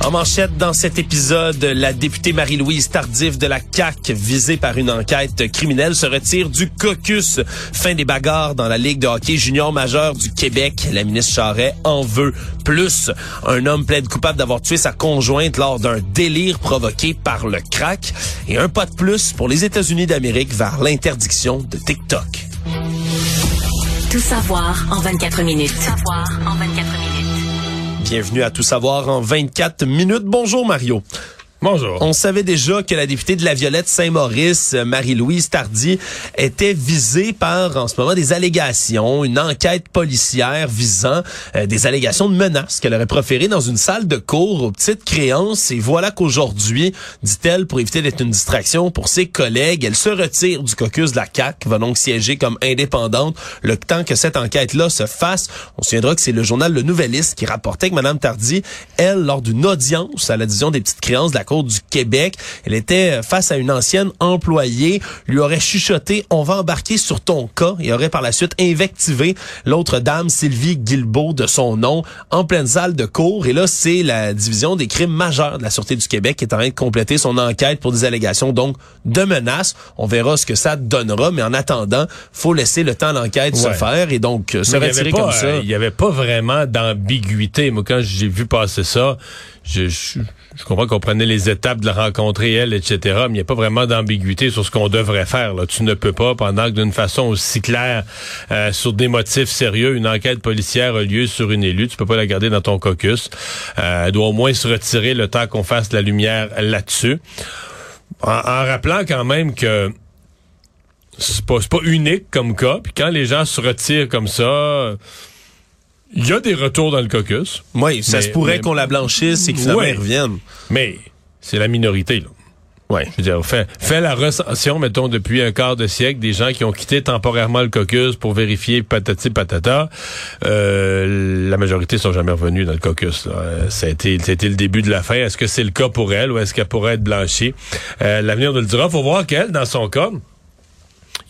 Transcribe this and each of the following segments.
En manchette dans cet épisode, la députée Marie-Louise Tardif de la CAQ, visée par une enquête criminelle, se retire du caucus. Fin des bagarres dans la Ligue de hockey junior majeur du Québec. La ministre Charret en veut plus. Un homme plaide coupable d'avoir tué sa conjointe lors d'un délire provoqué par le crack. Et un pas de plus pour les États-Unis d'Amérique vers l'interdiction de TikTok. Tout savoir en 24 minutes. Savoir en 24 minutes. Bienvenue à Tout savoir en 24 minutes. Bonjour Mario. Bonjour. On savait déjà que la députée de la Violette Saint-Maurice, Marie-Louise Tardy, était visée par, en ce moment, des allégations, une enquête policière visant euh, des allégations de menaces qu'elle aurait proférées dans une salle de cours aux petites créances. Et voilà qu'aujourd'hui, dit-elle, pour éviter d'être une distraction pour ses collègues, elle se retire du caucus de la CAQ, va donc siéger comme indépendante le temps que cette enquête-là se fasse. On se souviendra que c'est le journal Le Nouvelliste qui rapportait que Mme Tardy, elle, lors d'une audience à la division des petites créances de la Cour du Québec. Elle était face à une ancienne employée, lui aurait chuchoté "On va embarquer sur ton cas" et aurait par la suite invectivé l'autre dame Sylvie Guilbeault de son nom en pleine salle de cour et là c'est la division des crimes majeurs de la Sûreté du Québec qui est en train de compléter son enquête pour des allégations donc de menaces. On verra ce que ça donnera mais en attendant, faut laisser le temps à l'enquête se faire et donc se il y retirer comme ça. euh, Il n'y avait pas vraiment d'ambiguïté. Moi, quand j'ai vu passer ça, je, je, je comprends qu'on prenait les étapes de la rencontrer, elle, etc., mais il n'y a pas vraiment d'ambiguïté sur ce qu'on devrait faire. Là. Tu ne peux pas, pendant que d'une façon aussi claire, euh, sur des motifs sérieux, une enquête policière a lieu sur une élue, tu peux pas la garder dans ton caucus. Euh, elle doit au moins se retirer le temps qu'on fasse la lumière là-dessus. En, en rappelant quand même que c'est pas, pas unique comme cas. Puis quand les gens se retirent comme ça, il y a des retours dans le caucus. Oui, ça Mais- se pourrait qu'on la blanchisse et que finalement Ouais. revienne. Mais c'est la minorité, là. Ouais. Je veux dire, fait, fait la recension, mettons, depuis un quart de siècle, des gens qui ont quitté temporairement le caucus pour vérifier patati patata. Euh, la majorité sont jamais revenus dans le caucus. Là. Euh, Ça, a été, ça a été le début de la fin. Est-ce que c'est le cas pour elle ou est-ce qu'elle pourrait être blanchie? Euh, L'avenir nous le dira. faut voir qu'elle, dans son cas,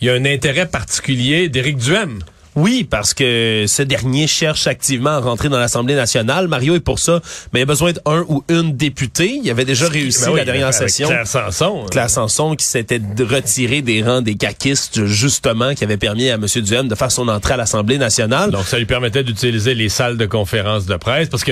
il y a un intérêt particulier d'Éric Duhem. Oui, parce que ce dernier cherche activement à rentrer dans l'Assemblée nationale. Mario est pour ça, mais il a besoin d'un ou une députée. Il avait déjà réussi Ben oui, la dernière session. Claire Sanson. Claire Sanson qui s'était retiré des rangs des caquistes, justement, qui avait permis à M. Duhem de faire son entrée à l'Assemblée nationale. Donc, ça lui permettait d'utiliser les salles de conférence de presse parce que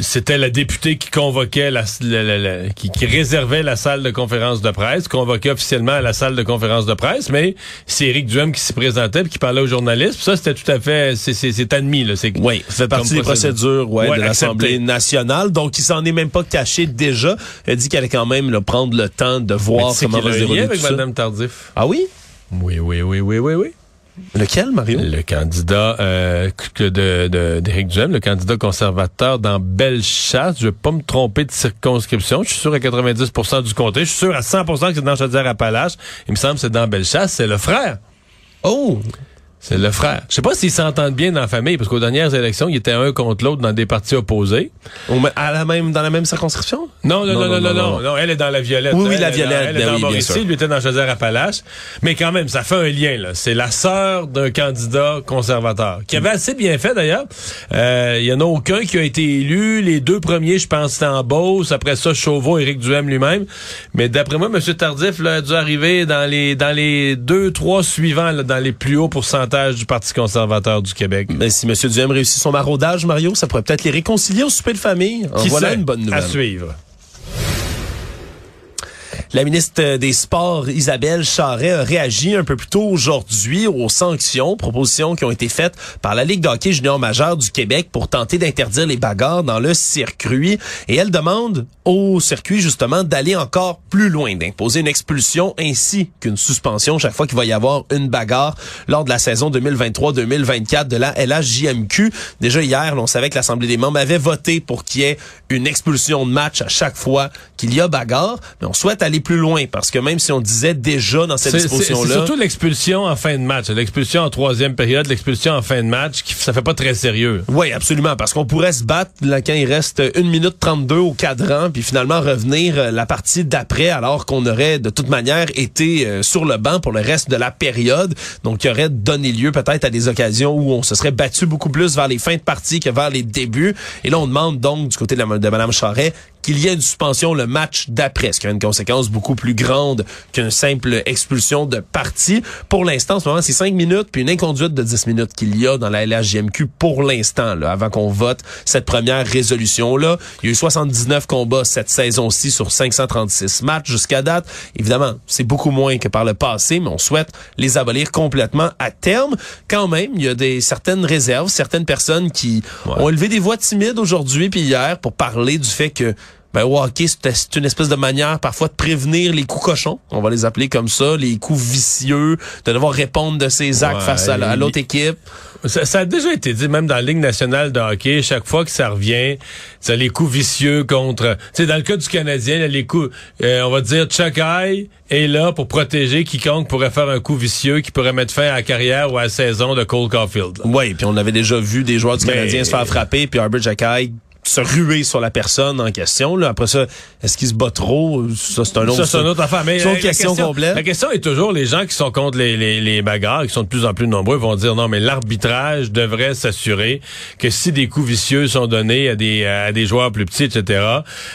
c'était la députée qui convoquait la, la- la- la- qui, qui réservait la salle de conférence de presse, convoquait officiellement à la salle de conférence de presse, mais c'est Éric Duhem qui s'y présentait puis qui parlait aux journalistes. Puis ça, c'était tout à fait, c'est- c'est c'est admis là. C'est Oui, ça fait partie des procédures ouais, Ouais, de l'Assemblée nationale. Donc, il s'en est même pas caché déjà. A dit qu'elle allait quand même là, prendre le temps de voir comment va se dérouler avec tout ça. Madame Tardif? Ah oui? Oui, oui, oui, oui, oui, oui. Lequel, Mario? Le candidat euh, de d'Éric Duhem, le candidat conservateur dans Bellechasse. Je vais pas me tromper de circonscription. Je suis sûr à 90% du comté. Je suis sûr à 100% que c'est dans Chaudière-Appalaches. Il me semble que c'est dans Bellechasse. C'est le frère. Oh! C'est le frère. Je sais pas s'ils s'entendent bien dans la famille, parce qu'aux dernières élections, ils étaient un contre l'autre dans des partis opposés. À la même, dans la même circonscription? Non, non, non, non, non, non, non. Elle est dans la Violette. Oui, la Violette, Elle est ben dans Mauricie, lui était dans Chaudière-Appalaches. Mais quand même, ça fait un lien, là. C'est la sœur d'un candidat conservateur. Qui avait assez bien fait, d'ailleurs. Euh, Il y en a aucun qui a été élu. Les deux premiers, je pense, c'était en Beauce. Après ça, Chauveau, Éric Duhem lui-même. Mais d'après moi, M. Tardif, là, a dû arriver dans les, dans les deux, trois suivants, là, dans les plus hauts pourcentages du Parti conservateur du Québec. Mais si M. Duhem réussit son maraudage, Mario, ça pourrait peut-être les réconcilier au souper de famille. En Qui voilà sait? une bonne nouvelle. À suivre. La ministre des Sports, Isabelle Charret, a réagi un peu plus tôt aujourd'hui aux sanctions, propositions qui ont été faites par la Ligue de hockey junior majeur du Québec pour tenter d'interdire les bagarres dans le circuit. Et elle demande au circuit, justement, d'aller encore plus loin, d'imposer une expulsion ainsi qu'une suspension chaque fois qu'il va y avoir une bagarre lors de la saison 2023-2024 de la LHJMQ. Déjà hier, on savait que l'Assemblée des membres avait voté pour qu'il y ait une expulsion de match à chaque fois qu'il y a bagarre, mais on souhaite aller aller plus loin parce que même si on disait déjà dans cette disposition-là, c'est surtout l'expulsion en fin de match, l'expulsion en troisième période, l'expulsion en fin de match, qui ça fait pas très sérieux. Oui, absolument, parce qu'on pourrait se battre là, quand il reste une minute 32 au cadran, puis finalement revenir euh, la partie d'après, alors qu'on aurait de toute manière été euh, sur le banc pour le reste de la période, donc qui aurait donné lieu peut-être à des occasions où on se serait battu beaucoup plus vers les fins de partie que vers les débuts. Et là, on demande donc du côté de, la, de Mme Charret qu'il y ait une suspension le match d'après, ce qui a une conséquence beaucoup plus grande qu'une simple expulsion de partie. Pour l'instant, en ce moment, c'est 5 minutes puis une inconduite de 10 minutes qu'il y a dans la LHJMQ pour l'instant, là, avant qu'on vote cette première résolution-là. Il y a eu 79 combats cette saison-ci sur 536 matchs jusqu'à date. Évidemment, c'est beaucoup moins que par le passé, mais on souhaite les abolir complètement à terme. Quand même, il y a des certaines réserves, certaines personnes qui ont élevé des voix timides aujourd'hui puis hier pour parler du fait que ben, au hockey, c'est une espèce de manière parfois de prévenir les coups cochons. On va les appeler comme ça, les coups vicieux, de devoir répondre de ses actes face à, l'autre équipe. Ça, a déjà été dit, même dans la Ligue nationale de hockey, chaque fois que ça revient, c'est les coups vicieux contre... Tu sais, dans le cas du Canadien, les coups, euh, on va dire, Chuck Eye est là pour protéger quiconque pourrait faire un coup vicieux qui pourrait mettre fin à la carrière ou à la saison de Cole Caulfield. Oui, puis on avait déjà vu des joueurs du Canadien se faire frapper, puis Herbert Jacky se ruer sur la personne en question. Là. Après ça, est-ce qu'il se bat trop? Ça, c'est un autre, ça, c'est une autre affaire. Mais une question, complète. La question est toujours, les gens qui sont contre les, les, les, bagarres, qui sont de plus en plus nombreux, vont dire non, mais l'arbitrage devrait s'assurer que si des coups vicieux sont donnés à des, à des joueurs plus petits, etc.,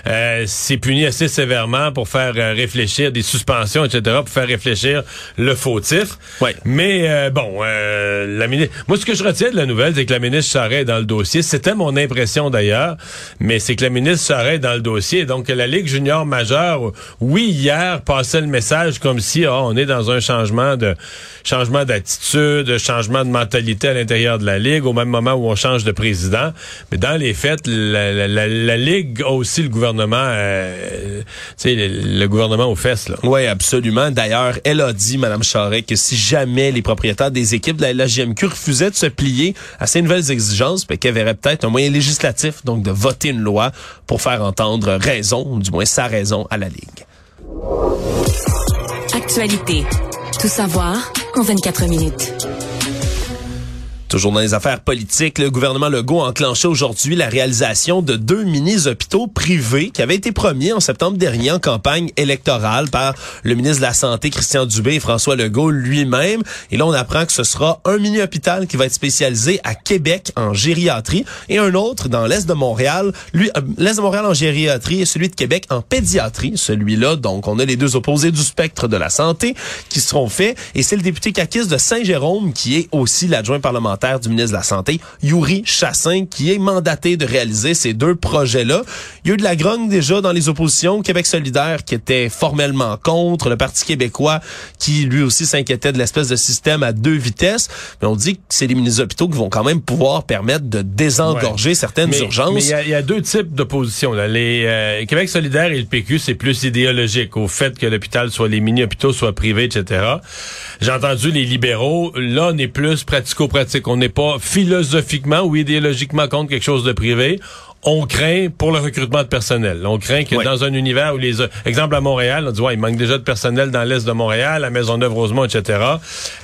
euh, c'est puni assez sévèrement pour faire euh, réfléchir des suspensions, etc., pour faire réfléchir le fautif. Ouais. Mais euh, bon, euh, la ministre... Moi, ce que je retiens de la nouvelle, c'est que la ministre Charest dans le dossier. C'était mon impression d'ailleurs mais c'est que la ministre s'arrête dans le dossier. Donc, la Ligue junior majeure, oui, hier, passait le message comme si oh, on est dans un changement de changement d'attitude, changement de mentalité à l'intérieur de la Ligue, au même moment où on change de président. Mais dans les faits, la, la, la, Ligue a aussi le gouvernement, euh, sais, le, gouvernement aux fesses. Là. Oui, absolument. D'ailleurs, elle a dit, Mme Charret, que si jamais les propriétaires des équipes de la LGMQ refusaient de se plier à ces nouvelles exigences, ben, qu'elle verrait peut-être un moyen législatif, donc de voter une loi pour faire entendre raison, du moins sa raison, à la Ligue. Actualité. Tout savoir en 24 minutes. Toujours dans les affaires politiques, le gouvernement Legault a enclenché aujourd'hui la réalisation de deux mini-hôpitaux privés qui avaient été promis en septembre dernier en campagne électorale par le ministre de la Santé, Christian Dubé et François Legault lui-même. Et là, on apprend que ce sera un mini-hôpital qui va être spécialisé à Québec en gériatrie et un autre dans l'Est de Montréal, lui, euh, l'Est de Montréal en gériatrie et celui de Québec en pédiatrie. Celui-là, donc, on a les deux opposés du spectre de la santé qui seront faits. Et c'est le député Kakis de Saint-Jérôme qui est aussi l'adjoint parlementaire du ministre de la Santé, Yuri Chassin, qui est mandaté de réaliser ces deux projets-là. Il y a eu de la grogne déjà dans les oppositions. Québec solidaire qui était formellement contre, le Parti québécois qui lui aussi s'inquiétait de l'espèce de système à deux vitesses. Mais on dit que c'est des mini-hôpitaux qui vont quand même pouvoir permettre de désengorger certaines urgences. Mais il y, a deux types d'opposition. Les euh, Québec solidaire et le PQ, c'est plus idéologique au fait que l'hôpital soit les mini-hôpitaux soient privés, etc. J'ai entendu les libéraux. Là, on est plus pratico-pratique on n'est pas philosophiquement ou idéologiquement contre quelque chose de privé on craint pour le recrutement de personnel. On craint que dans un univers où les exemple à Montréal, on dit ouais, il manque déjà de personnel dans l'est de Montréal, à Maisonneuve-Rosemont, etc.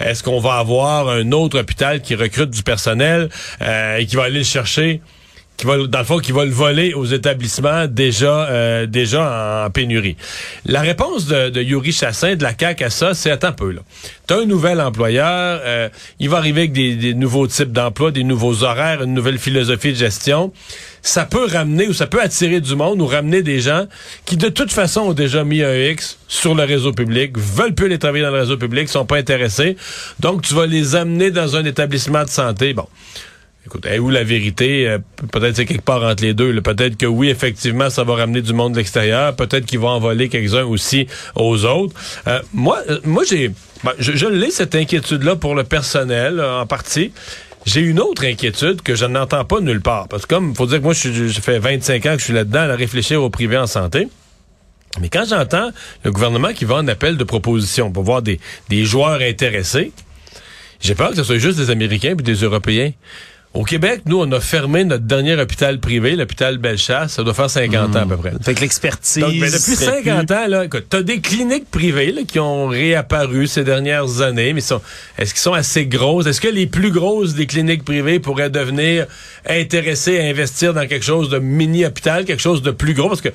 Est-ce qu'on va avoir un autre hôpital qui recrute du personnel euh, et qui va aller le chercher? Qui va, dans le fond, qui va le voler aux établissements déjà, euh, déjà en, pénurie. La réponse de, de, Yuri Chassin de la CAQ à ça, c'est attends un peu là. T'as un nouvel employeur, euh, il va arriver avec des, des nouveaux types d'emplois, des nouveaux horaires, une nouvelle philosophie de gestion. Ça peut ramener ou ça peut attirer du monde ou ramener des gens qui de toute façon ont déjà mis un X sur le réseau public, veulent plus les travailler dans le réseau public, sont pas intéressés. Donc tu vas les amener dans un établissement de santé. Bon. Écoute, où la vérité? Euh, peut-être c'est quelque part entre les deux. Peut-être que oui, effectivement, ça va ramener du monde de l'extérieur. Peut-être qu'ils vont envoler quelques-uns aussi aux autres. Euh, moi, euh, moi j'ai, ben, je, je cette inquiétude-là pour le personnel en partie. J'ai une autre inquiétude que je n'entends pas nulle part. Parce que comme, faut dire que moi, je, je fais 25 ans que je suis là-dedans à réfléchir au privé en santé. Mais quand j'entends le gouvernement qui va en appel de proposition pour voir des, des joueurs intéressés, j'ai peur que ce soit juste des Américains puis des Européens. Au Québec, nous, on a fermé notre dernier hôpital privé, l'hôpital Bellechasse. Ça doit faire 50 ans à peu près. Fait que l'expertise. Donc, ben, depuis serait 50 plus- ans, là, écoute, t'as des cliniques privées là, qui ont réapparu ces dernières années, mais sont, est-ce qu'ils sont assez grosses? Est-ce que les plus grosses des cliniques privées pourraient devenir intéressées à investir dans quelque chose de mini-hôpital, quelque chose de plus gros? Parce que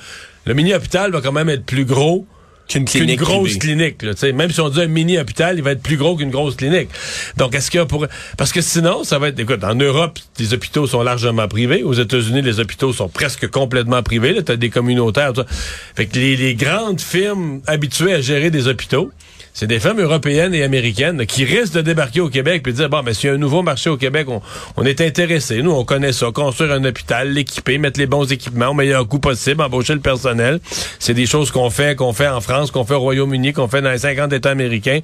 le mini-hôpital va quand même être plus gros Qu'une clinique grosse privée. clinique. Là, tu sais. même si on dit un mini-hôpital, il va être plus gros qu'une grosse clinique. Donc, est-ce que pour... Parce que sinon, ça va être... Écoute, en Europe, les hôpitaux sont largement privés. Aux États-Unis, les hôpitaux sont presque complètement privés. Tu as des communautaires. tout ça. Fait que les, les grandes firmes habituées à gérer des hôpitaux, c'est des firmes européennes et américaines qui risquent de débarquer au Québec puis de dire, bon, mais s'il y a un nouveau marché au Québec, on, on est intéressé. Nous, on connaît ça. Construire un hôpital, l'équiper, mettre les bons équipements au meilleur coût possible, embaucher le personnel. C'est des choses qu'on fait, qu'on fait en France, qu'on fait au Royaume-Uni, qu'on fait dans les 50 États américains.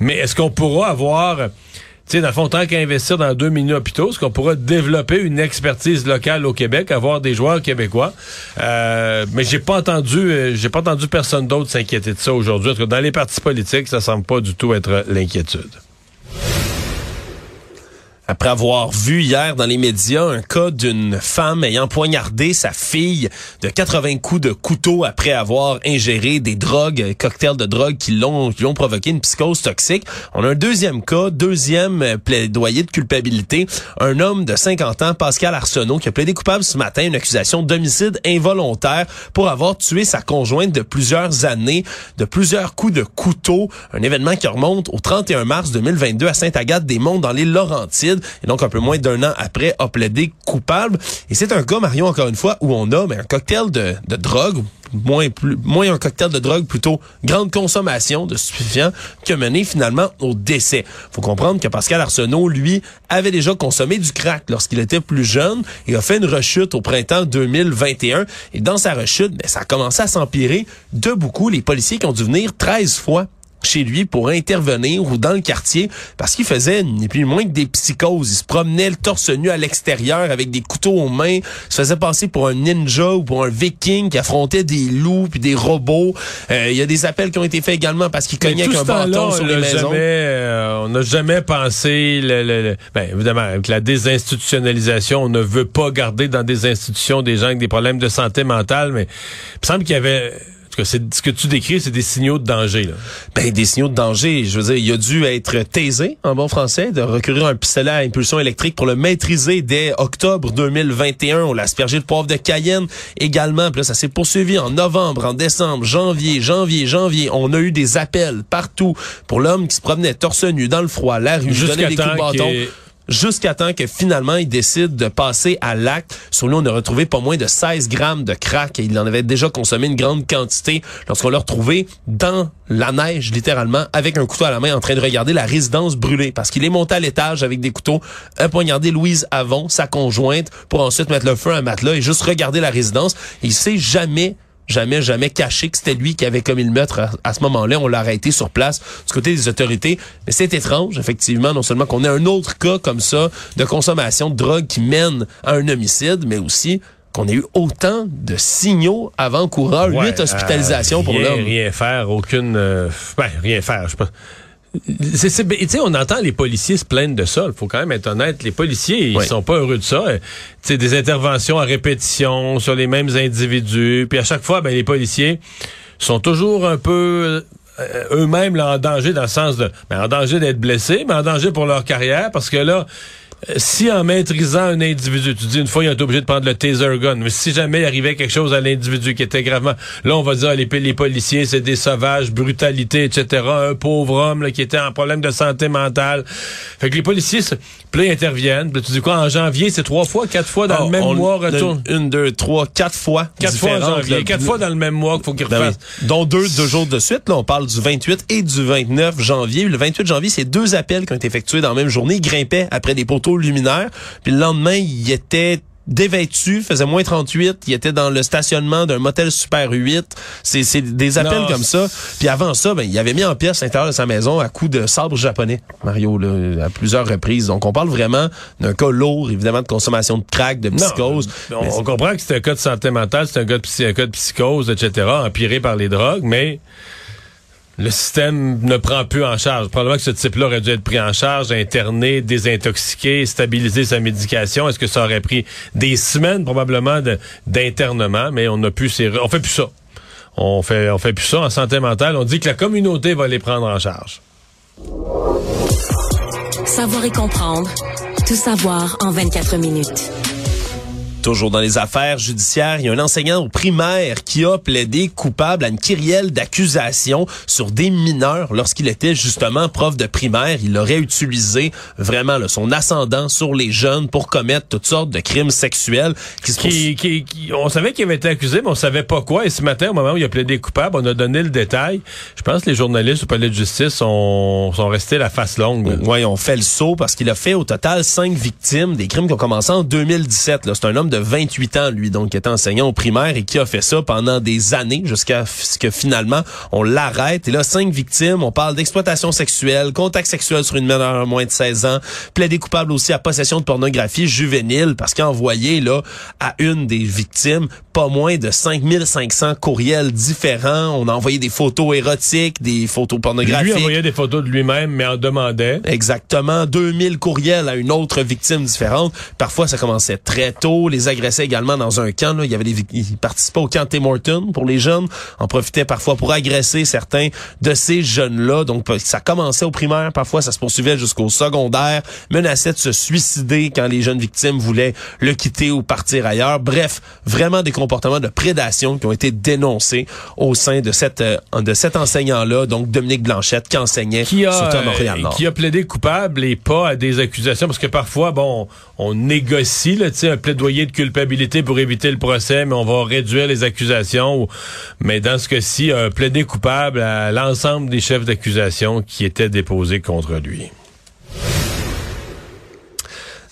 Mais est-ce qu'on pourra avoir... Tu sais, dans le fond, tant qu'à investir dans deux mini-hôpitaux, est-ce qu'on pourra développer une expertise locale au Québec, avoir des joueurs québécois? Euh, mais j'ai pas entendu, euh, j'ai pas entendu personne d'autre s'inquiéter de ça aujourd'hui. Dans les partis politiques, ça semble pas du tout être l'inquiétude. Après avoir vu hier dans les médias un cas d'une femme ayant poignardé sa fille de 80 coups de couteau après avoir ingéré des drogues, cocktails de drogue qui l'ont qui l'ont provoqué une psychose toxique. On a un deuxième cas, deuxième euh, plaidoyer de culpabilité, un homme de 50 ans, Pascal Arsenault, qui a plaidé coupable ce matin une accusation d'homicide involontaire pour avoir tué sa conjointe de plusieurs années, de plusieurs coups de couteau, un événement qui remonte au 31 mars 2022 à Sainte-Agathe-des-Monts dans les Laurentides et donc un peu moins d'un an après a plaidé coupable. Et c'est un cas, Marion, encore une fois, où on a mais un cocktail de, de drogue, moins plus moins un cocktail de drogue, plutôt grande consommation de stupéfiants, qui a mené finalement au décès. Faut comprendre que Pascal Arsenault, lui, avait déjà consommé du crack lorsqu'il était plus jeune et a fait une rechute au printemps 2021. Et dans sa rechute, ben, ça a commencé à s'empirer de beaucoup. Les policiers qui ont dû venir 13 fois chez lui pour intervenir ou dans le quartier parce qu'il faisait ni plus ni moins que des psychoses. Il se promenait le torse nu à l'extérieur avec des couteaux aux mains, se faisait passer pour un ninja ou pour un viking qui affrontait des loups puis des robots. Euh, Il y a des appels qui ont été faits également parce qu'il cognait avec un bâton on sur les maisons. jamais, euh, on n'a jamais pensé, le, le- le- ben, évidemment, avec la désinstitutionnalisation, on ne veut pas garder dans des institutions des gens avec des problèmes de santé mentale, mais il me semble qu'il y avait, en tout cas, c'est, ce que tu décris, c'est des signaux de danger. Là. Ben, des signaux de danger. Je veux dire, il a dû être taisé, en bon français, de recourir à un pistolet à impulsion électrique pour le maîtriser dès octobre 2021. On l'a aspergé de poivre de Cayenne également. Puis là, ça s'est poursuivi en novembre, en décembre, janvier, janvier, janvier. On a eu des appels partout pour l'homme qui se promenait torse nu dans le froid, la rue, Jusqu'à donnait des coups de bâton. Jusqu'à temps que finalement, il décide de passer à l'acte. Sur lui, on a retrouvé pas moins de 16 grammes de crack et il en avait déjà consommé une grande quantité lorsqu'on l'a retrouvé dans la neige, littéralement, avec un couteau à la main en train de regarder la résidence brûlée parce qu'il est monté à l'étage avec des couteaux, a poignardé Louise Avon, sa conjointe, pour ensuite mettre le feu à un matelas et juste regarder la résidence. Il s'est jamais jamais, jamais caché que c'était lui qui avait commis le meurtre à, à ce moment-là. On l'a arrêté sur place du côté des autorités. Mais c'est étrange, effectivement, non seulement qu'on ait un autre cas comme ça de consommation de drogue qui mène à un homicide, mais aussi qu'on ait eu autant de signaux avant-coureurs, Ouais, huit hospitalisations euh, pour rien- l'homme. Rien faire, aucune, euh, ben, rien faire, je sais pas. C'est, c'est- tu sais, on entend les policiers se plaindre de ça. Il faut quand même être honnête. Les policiers, ils Oui. sont pas heureux de ça. Euh, Tu sais, des interventions à répétition sur les mêmes individus. Puis à chaque fois, ben, les policiers sont toujours un peu euh, eux-mêmes là, en danger dans le sens de, ben, en danger d'être blessés, mais en danger pour leur carrière parce que là, euh, si en maîtrisant un individu, tu dis une fois, ils ont été obligés de prendre le taser gun, mais si jamais il arrivait quelque chose à l'individu qui était gravement, là, on va dire, les, les policiers, c'est des sauvages, brutalité, etc. Un pauvre homme là, qui était en problème de santé mentale. Fait que les policiers, puis là, ils interviennent. Puis tu dis quoi, en janvier, c'est trois fois, quatre fois dans Ah, le même on- mois, retour. Une, une, deux, trois, quatre fois. Quatre fois en janvier, quatre fois dans le même mois qu'il faut qu'ils Ben refassent. oui. Dont deux, deux jours de suite. Là, on parle du 28 et du 29 janvier. Le 28 janvier, c'est deux appels qui ont été effectués dans la même journée. Il grimpait après des poteaux luminaires. Puis le lendemain, il était dévêtu, faisait moins 38, il était dans le stationnement d'un motel Super 8. C'est c'est des appels Non, comme ça. Puis avant ça, ben, il avait mis en pièces l'intérieur de sa maison à coups de sabre japonais, Mario, là, à plusieurs reprises. Donc on parle vraiment d'un cas lourd, évidemment, de consommation de crack, de psychose. Non, Mais on, on comprend que c'est un cas de santé mentale, c'est un cas de, psy- un cas de psychose, etc., empiré par les drogues, mais le système ne prend plus en charge. Probablement que ce type-là aurait dû être pris en charge, interné, désintoxiqué, stabiliser sa médication. Est-ce que ça aurait pris des semaines probablement d'internement, mais on n'a plus ces, on fait plus ça. On fait, on fait plus ça en santé mentale. On dit que la communauté va les prendre en charge. Savoir et comprendre. Tout savoir en 24 minutes. Toujours dans les affaires judiciaires, il y a un enseignant au primaire qui a plaidé coupable à une kyrielle d'accusations sur des mineurs lorsqu'il était justement prof de primaire. Il aurait utilisé vraiment son ascendant sur les jeunes pour commettre toutes sortes de crimes sexuels. Qui, qui, qui, on savait qu'il avait été accusé, mais on savait pas quoi. Et ce matin, au moment où il a plaidé coupable, on a donné le détail. Je pense que les journalistes au palais de justice sont, sont restés la face longue. Oui, on fait le saut parce qu'il a fait au total cinq victimes des crimes qui ont commencé en 2017. C'est un homme de 28 ans, lui, donc, qui était enseignant au primaire et qui a fait ça pendant des années jusqu'à ce que finalement on l'arrête. Et là, cinq victimes, on parle d'exploitation sexuelle, contact sexuel sur une mineure à moins de 16 ans, plaidé coupable aussi à possession de pornographie juvénile parce qu'il a envoyé, là, à une des victimes pas moins de 5500 courriels différents. On a envoyé des photos érotiques, des photos pornographiques. Lui envoyait des photos de lui-même, mais en demandait. Exactement. 2000 courriels à une autre victime différente. Parfois, ça commençait très tôt. Les agressait également dans un camp. Là. Il y avait des, il participait au camp Tim Horton pour les jeunes. En profitait parfois pour agresser certains de ces jeunes-là. Donc, ça commençait au primaire. Parfois, ça se poursuivait jusqu'au secondaire. Menaçait de se suicider quand les jeunes victimes voulaient le quitter ou partir ailleurs. Bref, vraiment des comportements de prédation qui ont été dénoncés au sein de cette euh, de cet enseignant-là, donc Dominique Blanchette, qui enseignait qui a, sur Montréal-Nord. Qui a plaidé coupable et pas à des accusations, parce que parfois, bon, on négocie là, un plaidoyer de culpabilité pour éviter le procès, mais on va réduire les accusations. Mais dans ce cas-ci, un plaidé coupable à l'ensemble des chefs d'accusation qui étaient déposés contre lui.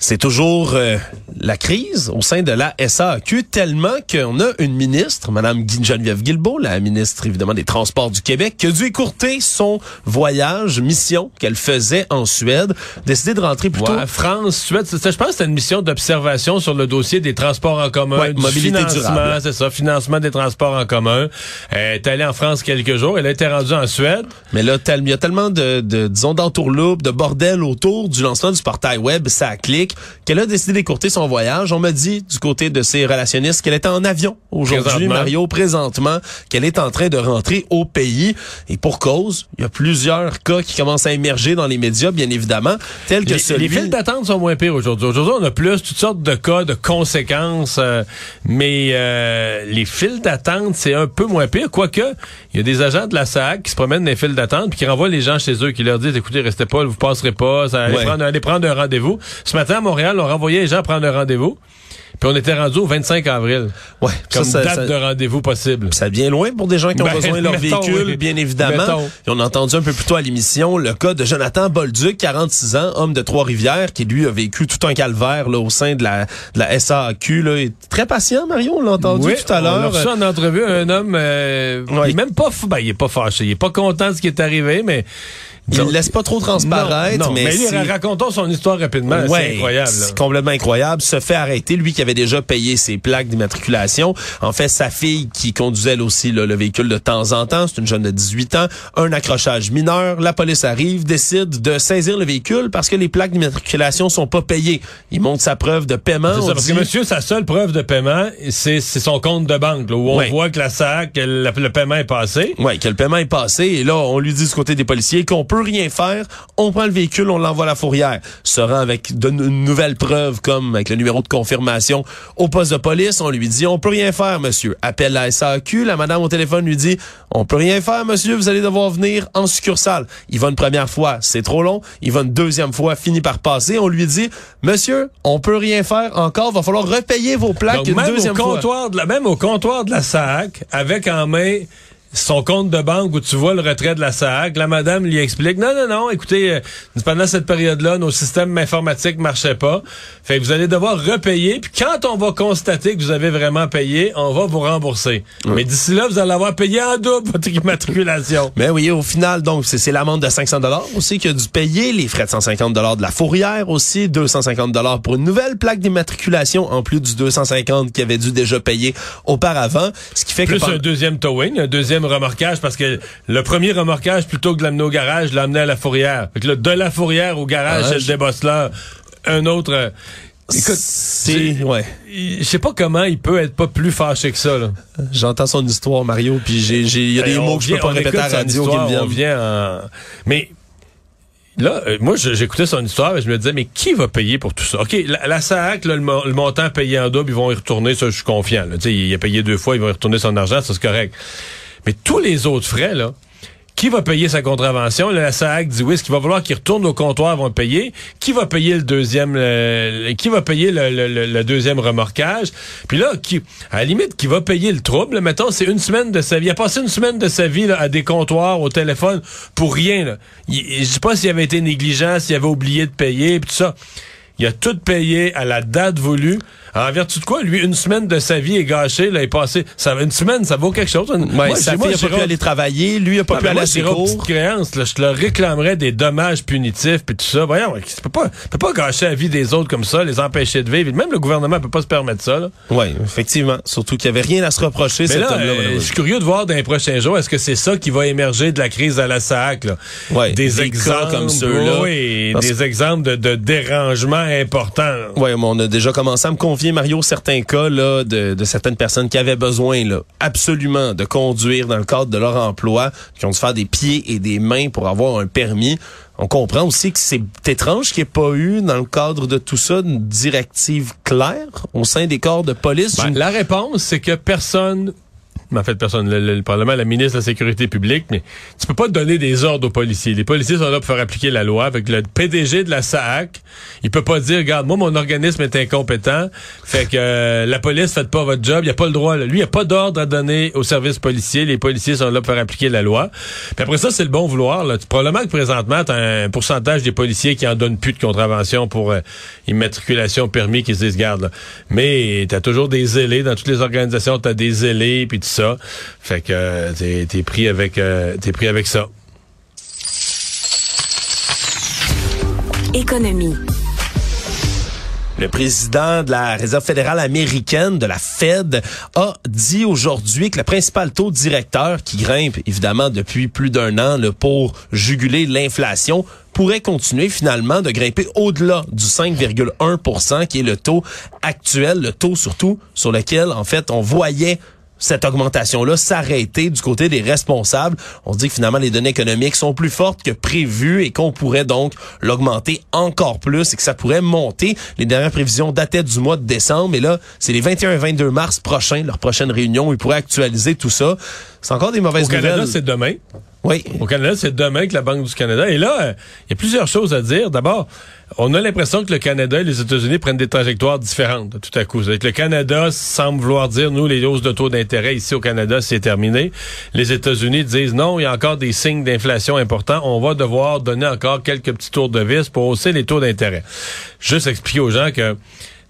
C'est toujours euh, la crise au sein de la SAQ, tellement qu'on a une ministre, Madame Geneviève Guilbeault, la ministre évidemment des Transports du Québec, qui a dû écourter son voyage, mission qu'elle faisait en Suède, décider de rentrer plutôt... Ouais, France, Suède, je pense que c'était une mission d'observation sur le dossier des transports en commun, ouais, mobilité durable. c'est ça, financement des transports en commun. Elle est allée en France quelques jours, elle a été rendue en Suède. Mais là, il y a tellement de, de disons, d'entourloupe, de bordel autour du lancement du portail web, ça clique qu'elle a décidé d'écourter son voyage. On m'a dit du côté de ses relationnistes qu'elle était en avion aujourd'hui, Mario, présentement, qu'elle est en train de rentrer au pays. Et pour cause, il y a plusieurs cas qui commencent à émerger dans les médias, bien évidemment, tels que les, celui... Les files d'attente sont moins pires aujourd'hui. Aujourd'hui, on a plus toutes sortes de cas, de conséquences, euh, mais euh, les files d'attente, c'est un peu moins pire. Quoique, il y a des agents de la SAC qui se promènent dans les files d'attente puis qui renvoient les gens chez eux, qui leur disent, écoutez, restez pas, vous passerez pas, ça, allez, prendre, allez prendre un rendez-vous. Ce matin, à Montréal, on renvoyait les gens prendre un rendez-vous. Puis on était rendu au 25 avril. Ouais, comme ça, date ça, de rendez-vous possible. Ça vient loin pour des gens qui ont Ben, besoin de leur mettons, véhicule, oui. bien évidemment. Mettons. Et on a entendu un peu plus tôt à l'émission le cas de Jonathan Bolduc, 46 ans, homme de Trois-Rivières, qui lui a vécu tout un calvaire là, au sein de la, de la SAQ. Là. Il est très patient, Mario, on l'a entendu Oui, tout à On a l'heure. reçu en entrevue un homme, euh, Ouais. il est même pas, fou- ben, il est pas fâché, il est pas content de ce qui est arrivé, mais Il ne laisse pas trop transparaître, non, non, mais, mais, lui, c'est- racontons son histoire rapidement. Ouais, c'est incroyable. C'est complètement incroyable. Se fait arrêter, lui qui avait déjà payé ses plaques d'immatriculation. En fait, sa fille qui conduisait elle aussi là, le véhicule de temps en temps, c'est une jeune de 18 ans, un accrochage mineur. La police arrive, décide de saisir le véhicule parce que les plaques d'immatriculation sont pas payées. Il montre sa preuve de paiement. C'est ça, parce dit- que monsieur, sa seule preuve de paiement, c'est son compte de banque, là, où on Ouais. voit que la SAC, le, le paiement est passé. Ouais, que le paiement est passé et là, on lui dit du côté des policiers qu'on peut rien faire. On prend le véhicule, on l'envoie à la fourrière. Se rend avec de une nouvelle preuve comme avec le numéro de confirmation au poste de police. On lui dit, on peut rien faire, monsieur. Appelle la SAQ. La madame au téléphone lui dit, on peut rien faire, monsieur. Vous allez devoir venir en succursale. Il va une première fois, c'est trop long. Il va une deuxième fois, finit par passer. On lui dit, monsieur, on peut rien faire encore. Va falloir repayer vos plaques Donc, une même deuxième au fois. de la, même au comptoir de la SAC, avec en main son compte de banque où tu vois le retrait de la SAC, la madame lui explique non non non, écoutez euh, pendant cette période-là, nos systèmes informatiques marchaient pas. Fait que vous allez devoir repayer puis quand on va constater que vous avez vraiment payé, on va vous rembourser. Mais d'ici là, vous allez avoir payé en double votre immatriculation. Mais oui, au final, donc, c'est c'est l'amende de 500 dollars aussi qui a dû payer, les frais de 150 dollars de la fourrière aussi, 250 dollars pour une nouvelle plaque d'immatriculation en plus du 250 qu'il avait dû déjà payer auparavant, ce qui fait Plus que un deuxième towing, un deuxième deuxième remorquage parce que le premier remorquage, plutôt que de l'amener au garage, l'a amené à la fourrière. Fait que là, de la fourrière au garage, Ah, c'est le débosseleur. Un autre... euh, Écoute, c'est ouais. Je sais pas comment il peut être pas plus fâché que ça. J'entends son histoire, Mario, puis j'ai, il y a des Hey, mots que je peux pas répéter à la radio qui me viennent. Vient en... Mais là, euh, moi, j'écoutais son histoire et je me disais, mais qui va payer pour tout ça? OK, la, la SAC, là, le, mo- le montant payé en double, ils vont y retourner, ça, je suis confiant. Là. Il a payé deux fois, ils vont y retourner son argent, ça, c'est correct. Mais tous les autres frais, là, qui va payer sa contravention? La SAC dit oui, ce qu'il va falloir qu'il retourne au comptoir, vont payer. Qui va payer le deuxième, qui va payer le, deuxième remorquage? Puis là, à la limite, qui va payer le trouble? mettons, c'est une semaine de sa vie. Il a passé une semaine de sa vie à des comptoirs, au téléphone, pour rien. Là. Je sais pas s'il avait été négligent, s'il avait oublié de payer, puis tout ça. Il a tout payé à la date voulue. En vertu de quoi, lui, une semaine de sa vie est gâchée, là, est passé. Ça, une semaine, ça vaut quelque chose. Ouais, Moi, sa fille pas pu aller travailler, lui a pas pu aller moi, à ses cours. créances, là, je te leur réclamerais des dommages punitifs puis tout ça. Voyons, tu peux pas, tu peux pas gâcher la vie des autres comme ça, les empêcher de vivre. Même le gouvernement peut pas se permettre ça. Là. Oui, effectivement. Surtout qu'il n'y avait rien à se reprocher, Mais cet là, homme-là. euh, je suis curieux de voir dans les prochains jours, est-ce que c'est ça qui va émerger de la crise à la SAC? Là? Ouais, des, des exemples comme ceux-là. Oui, des exemples de, de dérangements importants. là. Oui, mais on a déjà commencé à me Mario, certains cas là, de, de certaines personnes qui avaient besoin là, absolument de conduire dans le cadre de leur emploi, qui ont dû faire des pieds et des mains pour avoir un permis. On comprend aussi que c'est étrange qu'il n'y ait pas eu, dans le cadre de tout ça, une directive claire au sein des corps de police. Ben, la réponse, c'est que personne, mais en fait personne, le, le- le Parlement, la ministre de la Sécurité publique, mais tu peux pas donner des ordres aux policiers. Les policiers sont là pour faire appliquer la loi. Avec le PDG de la SAC, il peut pas dire, regarde, moi, mon organisme est incompétent, fait que euh, la police, faites pas votre job, il a pas le droit. là. Lui, il a pas d'ordre à donner aux services policiers. Les policiers sont là pour faire appliquer la loi. Puis après ça, c'est le bon vouloir. Là. Probablement que présentement, tu un pourcentage des policiers qui en donnent plus de contravention pour euh, immatriculation permis qui se disent, garde, mais t'as toujours des zélés dans toutes les organisations, t'as des zélés puis tout ça. Fait que euh, t'es t'es pris avec euh, t'es pris avec ça. Économie. Le président de la Réserve fédérale américaine, de la Fed, a dit aujourd'hui que le principal taux directeur qui grimpe évidemment depuis plus d'un an là, pour juguler l'inflation pourrait continuer finalement de grimper au-delà du 5,1% qui est le taux actuel, le taux surtout sur lequel en fait on voyait cette augmentation-là s'arrêter du côté des responsables. On dit que finalement les données économiques sont plus fortes que prévues et qu'on pourrait donc l'augmenter encore plus et que ça pourrait monter. Les dernières prévisions dataient du mois de décembre et là, c'est les 21 et 22 mars prochains, leur prochaine réunion, où ils pourraient actualiser tout ça. C'est encore des mauvaises Au Canada, nouvelles. c'est demain. Oui. Au Canada, c'est demain que la Banque du Canada. Et là, euh, il y a plusieurs choses à dire. D'abord, on a l'impression que le Canada et les États-Unis prennent des trajectoires différentes tout à coup. Que le Canada semble vouloir dire, nous, les hausses de taux d'intérêt ici au Canada, c'est terminé. Les États-Unis disent, non, il y a encore des signes d'inflation importants. On va devoir donner encore quelques petits tours de vis pour hausser les taux d'intérêt. Juste expliquer aux gens que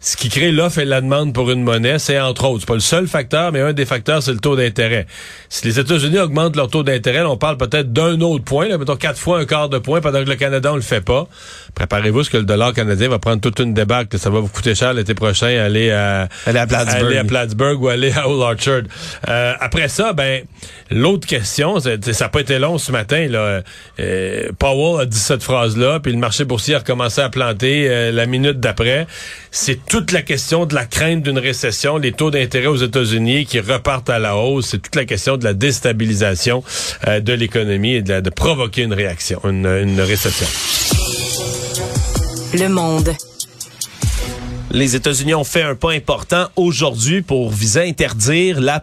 ce qui crée l'offre et la demande pour une monnaie, c'est entre autres, c'est pas le seul facteur, mais un des facteurs, c'est le taux d'intérêt. Si les États-Unis augmentent leur taux d'intérêt, on parle peut-être d'un autre point, là, mettons quatre fois un quart de point, pendant que le Canada, on le fait pas. Préparez-vous ce que le dollar canadien va prendre toute une débâcle. Ça va vous coûter cher l'été prochain, aller à, Aller à Plattsburgh. aller à Plattsburgh ou aller à Old Orchard. Euh, après ça, ben, l'autre question, c'est- ça n'a pas été long ce matin, là. Euh, Powell a dit cette phrase-là, puis le marché boursier a recommencé à planter euh, la minute d'après. C'est toute la question de la crainte d'une récession, les taux d'intérêt aux États-Unis qui repartent à la hausse. C'est toute la question de la déstabilisation euh, de l'économie et de, provoquer une réaction, une récession. Le monde. Les États-Unis ont fait un pas important aujourd'hui pour viser à interdire la,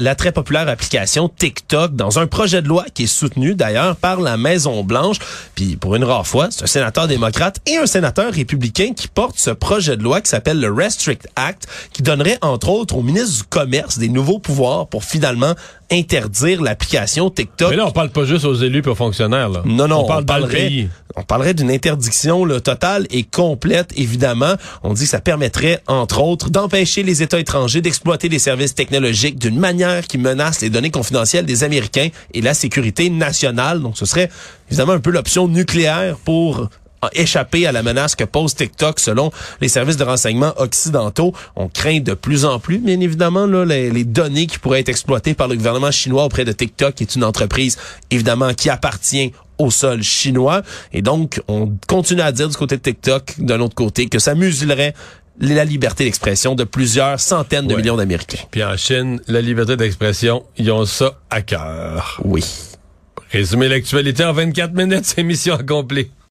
la, très populaire application TikTok dans un projet de loi qui est soutenu d'ailleurs par la Maison Blanche. Puis pour une rare fois, c'est un sénateur démocrate et un sénateur républicain qui porte ce projet de loi qui s'appelle le Restrict Act, qui donnerait entre autres au ministre du Commerce des nouveaux pouvoirs pour finalement interdire l'application TikTok. Mais là, on parle pas juste aux élus et aux fonctionnaires. Là. Non, non, on parle parlerait, pays. on parlerait d'une interdiction là, totale et complète, évidemment. On dit que ça permettrait, entre autres, d'empêcher les États étrangers d'exploiter les services technologiques d'une manière qui menace les données confidentielles des Américains et la sécurité nationale. Donc, ce serait évidemment un peu l'option nucléaire pour échapper à la menace que pose TikTok selon les services de renseignement occidentaux. On craint de plus en plus, bien évidemment, là, les, les données qui pourraient être exploitées par le gouvernement chinois auprès de TikTok, qui est une entreprise, évidemment, qui appartient au sol chinois. Et donc, on continue à dire du côté de TikTok, d'un autre côté, que ça muselerait la liberté d'expression de plusieurs centaines de Ouais. millions d'Américains. Puis en Chine, la liberté d'expression, ils ont ça à cœur. Oui. Résumer l'actualité en 24 minutes, c'est mission accomplie.